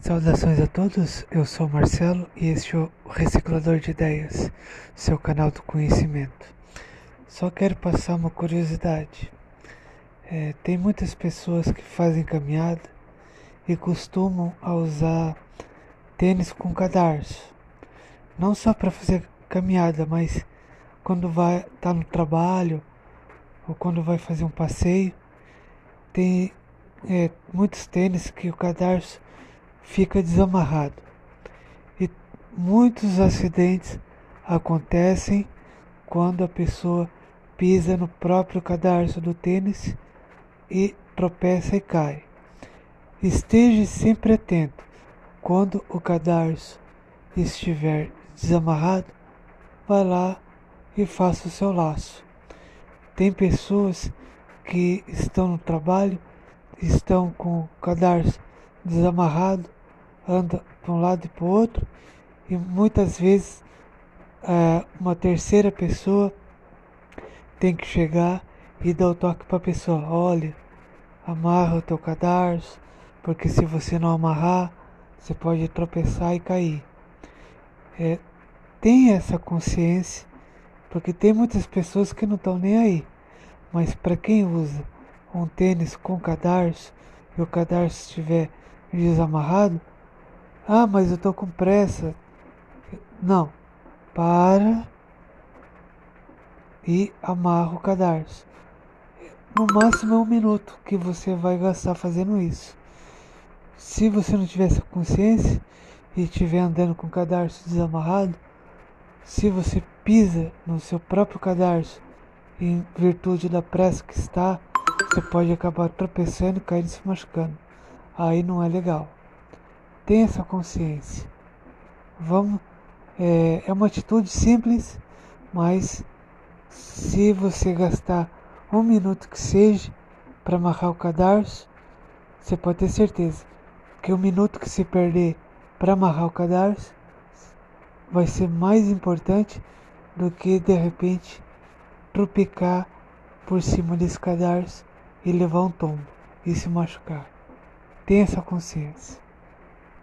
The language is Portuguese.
Saudações a todos, eu sou Marcelo e este é o Reciclador de Ideias, seu canal do conhecimento. Só quero passar uma curiosidade. É, tem muitas pessoas que fazem caminhada e costumam usar tênis com cadarço. Não só para fazer caminhada, mas quando vai estar tá no trabalho ou quando vai fazer um passeio, tem é, muitos tênis que o cadarço fica desamarrado. E muitos acidentes acontecem quando a pessoa pisa no próprio cadarço do tênis e tropeça e cai. Esteja sempre atento quando o cadarço estiver desamarrado, vá lá e faça o seu laço. Tem pessoas que estão no trabalho, estão com o cadarço desamarrado anda para um lado e para o outro, e muitas vezes é, uma terceira pessoa tem que chegar e dar o toque para a pessoa: olha, amarra o teu cadarço, porque se você não amarrar, você pode tropeçar e cair. É, tenha essa consciência, porque tem muitas pessoas que não estão nem aí, mas para quem usa um tênis com cadarço e o cadarço estiver desamarrado, ah, mas eu estou com pressa. Não. Para e amarra o cadarço. No máximo é um minuto que você vai gastar fazendo isso. Se você não tiver essa consciência e estiver andando com o cadarço desamarrado, se você pisa no seu próprio cadarço em virtude da pressa que está, você pode acabar tropeçando e caindo e se machucando. Aí não é legal. Tenha essa consciência. Vamos, é, é uma atitude simples, mas se você gastar um minuto que seja para amarrar o cadarço, você pode ter certeza que o minuto que se perder para amarrar o cadarço vai ser mais importante do que de repente tropicar por cima desse cadarço e levar um tombo e se machucar. Tenha essa consciência.